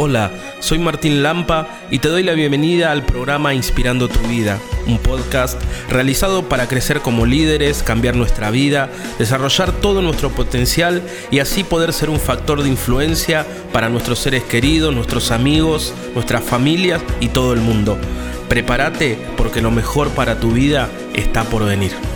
Hola, soy Martín Lampa y te doy la bienvenida al programa Inspirando tu vida, un podcast realizado para crecer como líderes, cambiar nuestra vida, desarrollar todo nuestro potencial y así poder ser un factor de influencia para nuestros seres queridos, nuestros amigos, nuestras familias y todo el mundo. Prepárate porque lo mejor para tu vida está por venir.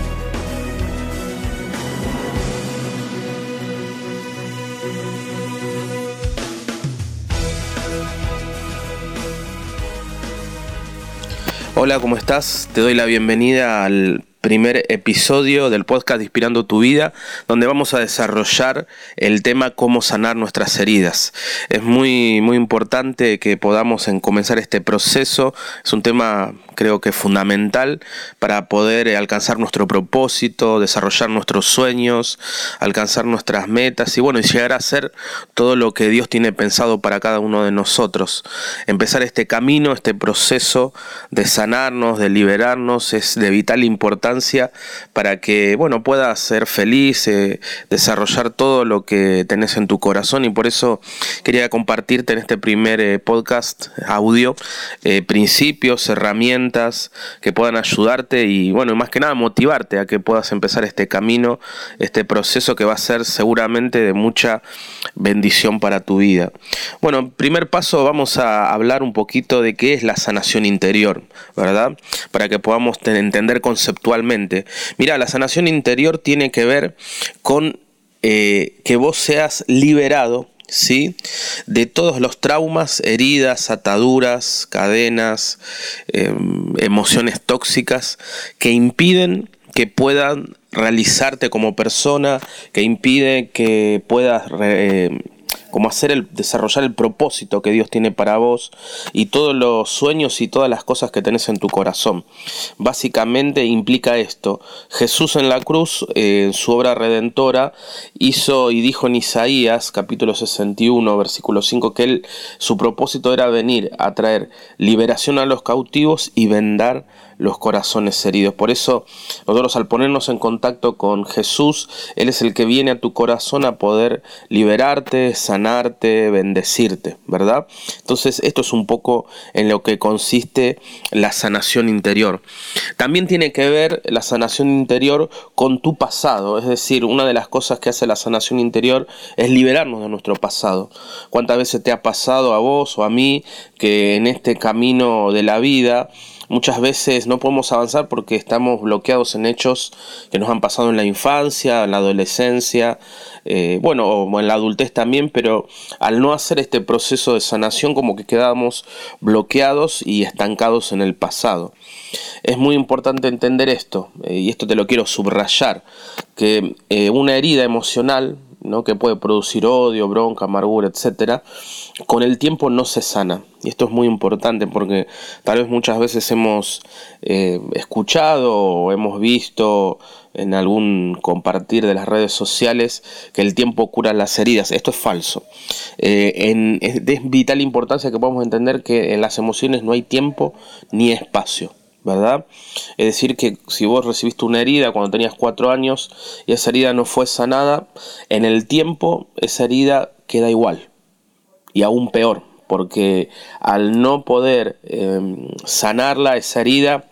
Hola, ¿cómo estás? Te doy la bienvenida al primer episodio del podcast Inspirando tu vida, donde vamos a desarrollar el tema cómo sanar nuestras heridas. Es muy muy importante que podamos en comenzar este proceso. Es un tema creo que fundamental para poder eh, alcanzar nuestro propósito, desarrollar nuestros sueños, alcanzar nuestras metas y bueno, llegar a ser todo lo que Dios tiene pensado para cada uno de nosotros. Empezar este camino, este proceso de sanarnos, de liberarnos es de vital importancia para que bueno, puedas ser feliz, eh, desarrollar todo lo que tenés en tu corazón y por eso quería compartirte en este primer eh, podcast audio principios, herramientas que puedan ayudarte y bueno, más que nada motivarte a que puedas empezar este camino, este proceso que va a ser seguramente de mucha bendición para tu vida. Bueno, primer paso vamos a hablar un poquito de qué es la sanación interior, ¿verdad? Para que podamos entender conceptualmente. Mira, la sanación interior tiene que ver con eh, que vos seas liberado ¿sí? de todos los traumas, heridas, ataduras, cadenas, em, emociones tóxicas que impiden que puedan realizarte como persona, que impiden que puedas como hacer el desarrollar el propósito que Dios tiene para vos y todos los sueños y todas las cosas que tenés en tu corazón. Básicamente implica esto. Jesús en la cruz, eh, en su obra redentora, hizo y dijo en Isaías, capítulo 61, versículo 5, que él, su propósito era venir a traer liberación a los cautivos y vendar los corazones heridos. Por eso nosotros al ponernos en contacto con Jesús, Él es el que viene a tu corazón a poder liberarte, sanarte, bendecirte, ¿verdad? Entonces esto es un poco en lo que consiste la sanación interior. También tiene que ver la sanación interior con tu pasado, es decir, una de las cosas que hace la sanación interior es liberarnos de nuestro pasado. ¿Cuántas veces te ha pasado a vos o a mí que en este camino de la vida muchas veces no podemos avanzar porque estamos bloqueados en hechos que nos han pasado en la infancia, en la adolescencia, eh, bueno, o en la adultez también, pero al no hacer este proceso de sanación como que quedamos bloqueados y estancados en el pasado. Es muy importante entender esto, eh, y esto te lo quiero subrayar, que eh, una herida emocional, ¿no? que puede producir odio, bronca, amargura, etcétera, con el tiempo no se sana. Y esto es muy importante porque tal vez muchas veces hemos eh, escuchado o hemos visto en algún compartir de las redes sociales que el tiempo cura las heridas. Esto es falso. Eh, es de vital importancia que podamos entender que en las emociones no hay tiempo ni espacio. ¿Verdad? Es decir, que si vos recibiste una herida cuando tenías cuatro años y esa herida no fue sanada, en el tiempo esa herida queda igual y aún peor, porque al no poder em, sanarla, esa herida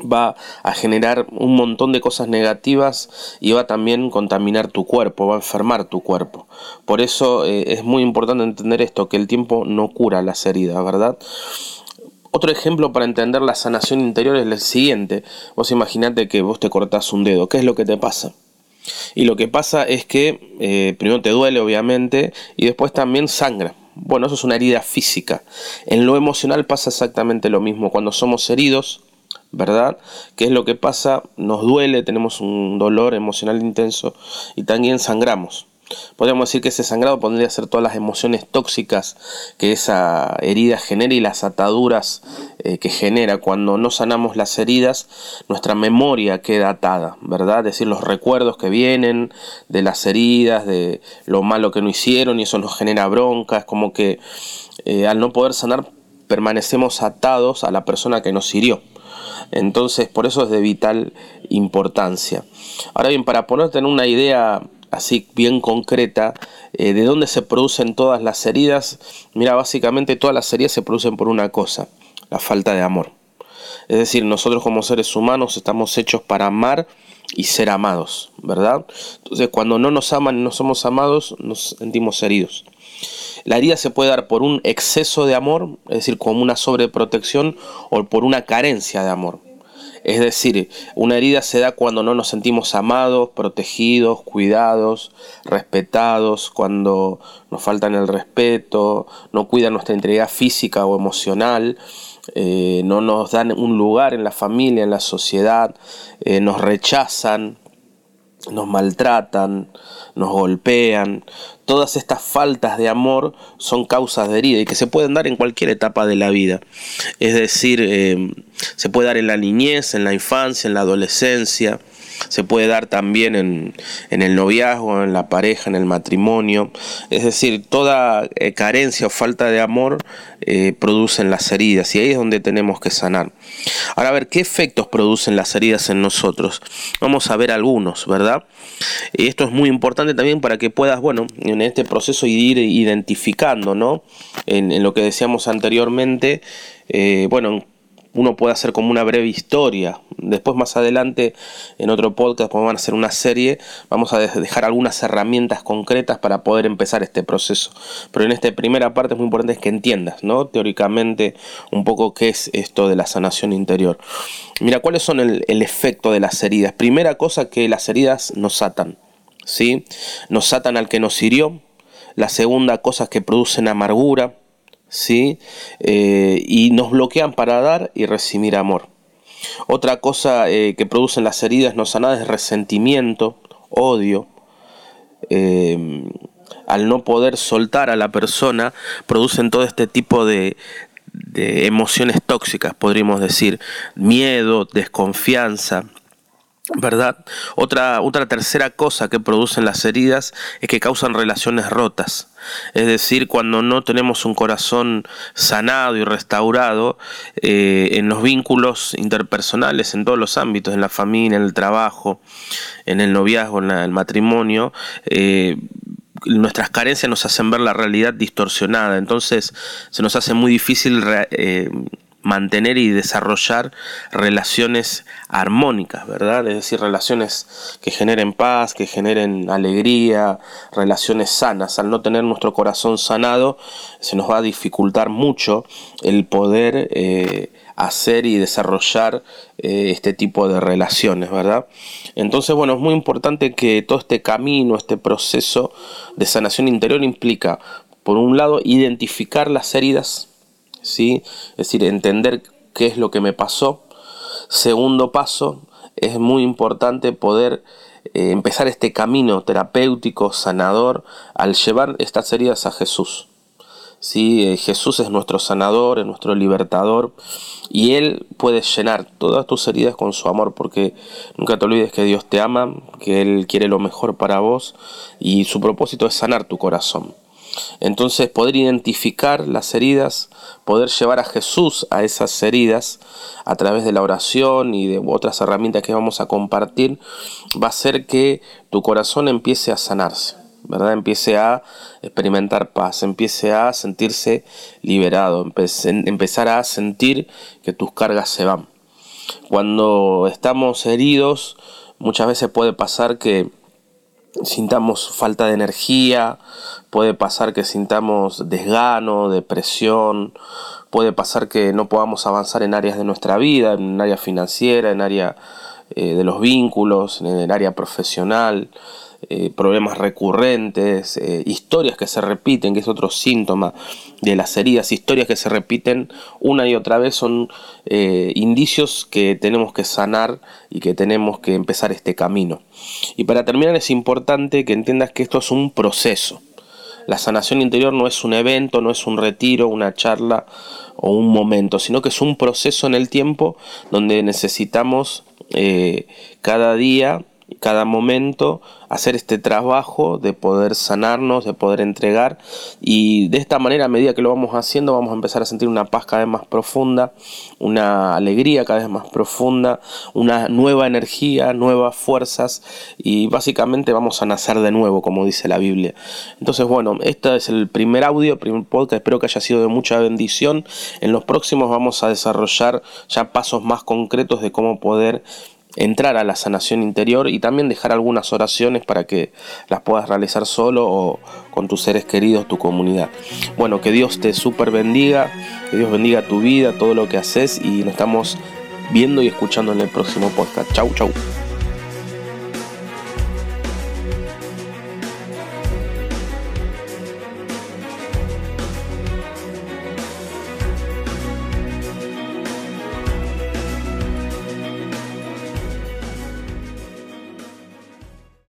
va a generar un montón de cosas negativas y va también a contaminar tu cuerpo, va a enfermar tu cuerpo. Por eso eh, es muy importante entender esto, que el tiempo no cura las heridas, ¿verdad? Otro ejemplo para entender la sanación interior es el siguiente. Vos imaginate que vos te cortás un dedo. ¿Qué es lo que te pasa? Y lo que pasa es que eh, primero te duele, obviamente, y después también sangra. Bueno, eso es una herida física. En lo emocional pasa exactamente lo mismo. Cuando somos heridos, ¿verdad? ¿Qué es lo que pasa? Nos duele, tenemos un dolor emocional intenso y también sangramos. Podríamos decir que ese sangrado podría ser todas las emociones tóxicas que esa herida genera y las ataduras eh, que genera. Cuando no sanamos las heridas, nuestra memoria queda atada, ¿verdad? Es decir, los recuerdos que vienen de las heridas, de lo malo que no hicieron y eso nos genera bronca. Es como que eh, al no poder sanar permanecemos atados a la persona que nos hirió. Entonces, por eso es de vital importancia. Ahora bien, para ponerte en una idea así bien concreta, eh, de dónde se producen todas las heridas, mira, básicamente todas las heridas se producen por una cosa, la falta de amor. Es decir, nosotros como seres humanos estamos hechos para amar y ser amados, ¿verdad? Entonces, cuando no nos aman y no somos amados, nos sentimos heridos. La herida se puede dar por un exceso de amor, es decir, como una sobreprotección, o por una carencia de amor. Es decir, una herida se da cuando no nos sentimos amados, protegidos, cuidados, respetados, cuando nos faltan el respeto, no cuidan nuestra integridad física o emocional, eh, no nos dan un lugar en la familia, en la sociedad, eh, nos rechazan, nos maltratan, nos golpean. Todas estas faltas de amor son causas de herida y que se pueden dar en cualquier etapa de la vida. Es decir, eh, se puede dar en la niñez, en la infancia, en la adolescencia, se puede dar también en, el noviazgo, en la pareja, en el matrimonio. Es decir, toda eh, carencia o falta de amor eh, producen las heridas y ahí es donde tenemos que sanar. Ahora, a ver, ¿qué efectos producen las heridas en nosotros? Vamos a ver algunos, ¿verdad? Y esto es muy importante también para que puedas, bueno, en este proceso ir identificando, ¿no? En, lo que decíamos anteriormente, eh, bueno, uno puede hacer como una breve historia. Después más adelante en otro podcast vamos a hacer una serie, vamos a dejar algunas herramientas concretas para poder empezar este proceso. Pero en esta primera parte es muy importante que entiendas, ¿no? Teóricamente un poco qué es esto de la sanación interior. Mira, ¿cuáles son el, el efecto de las heridas? Primera cosa que las heridas nos atan, ¿sí? Nos atan al que nos hirió. La segunda cosa es que producen amargura ¿sí? Eh, y nos bloquean para dar y recibir amor. Otra cosa eh, que producen las heridas no sanadas es resentimiento, odio. Eh, al no poder soltar a la persona, producen todo este tipo de, de emociones tóxicas, podríamos decir, miedo, desconfianza, ¿verdad? Otra, otra tercera cosa que producen las heridas es que causan relaciones rotas. Es decir, cuando no tenemos un corazón sanado y restaurado eh, en los vínculos interpersonales, en todos los ámbitos, en la familia, en el trabajo, en el noviazgo, en el matrimonio, eh, nuestras carencias nos hacen ver la realidad distorsionada. Entonces se nos hace muy difícil... Eh, mantener y desarrollar relaciones armónicas, ¿verdad? Es decir, relaciones que generen paz, que generen alegría, relaciones sanas. Al no tener nuestro corazón sanado, se nos va a dificultar mucho el poder eh, hacer y desarrollar eh, este tipo de relaciones, ¿verdad? Entonces, bueno, es muy importante que todo este camino, este proceso de sanación interior implica, por un lado, identificar las heridas, ¿sí? Es decir, entender qué es lo que me pasó. Segundo paso, es muy importante poder eh, empezar este camino terapéutico, sanador, al llevar estas heridas a Jesús. ¿Sí? Eh, Jesús es nuestro sanador, es nuestro libertador y Él puede llenar todas tus heridas con su amor porque nunca te olvides que Dios te ama, que Él quiere lo mejor para vos y su propósito es sanar tu corazón. Entonces poder identificar las heridas, poder llevar a Jesús a esas heridas a través de la oración y de otras herramientas que vamos a compartir, va a hacer que tu corazón empiece a sanarse. ¿verdad? Empiece a experimentar paz, empiece a sentirse liberado, empezar a sentir que tus cargas se van. Cuando estamos heridos, muchas veces puede pasar que sintamos falta de energía, puede pasar que sintamos desgano, depresión, puede pasar que no podamos avanzar en áreas de nuestra vida, en área financiera, en área eh, de los vínculos, en el área profesional. Eh, problemas recurrentes, eh, historias que se repiten, que es otro síntoma de las heridas, historias que se repiten una y otra vez son eh, indicios que tenemos que sanar y que tenemos que empezar este camino. Y para terminar es importante que entiendas que esto es un proceso. La sanación interior no es un evento, no es un retiro, una charla o un momento, sino que es un proceso en el tiempo donde necesitamos cada día cada momento hacer este trabajo de poder sanarnos, de poder entregar y de esta manera a medida que lo vamos haciendo vamos a empezar a sentir una paz cada vez más profunda, una alegría cada vez más profunda, una nueva energía, nuevas fuerzas y básicamente vamos a nacer de nuevo como dice la Biblia. Entonces bueno, este es el primer audio, primer podcast, espero que haya sido de mucha bendición. En los próximos vamos a desarrollar ya pasos más concretos de cómo poder entrar a la sanación interior y también dejar algunas oraciones para que las puedas realizar solo o con tus seres queridos, tu comunidad. Bueno, que Dios te super bendiga, que Dios bendiga tu vida, todo lo que haces y nos estamos viendo y escuchando en el próximo podcast. Chau, chau.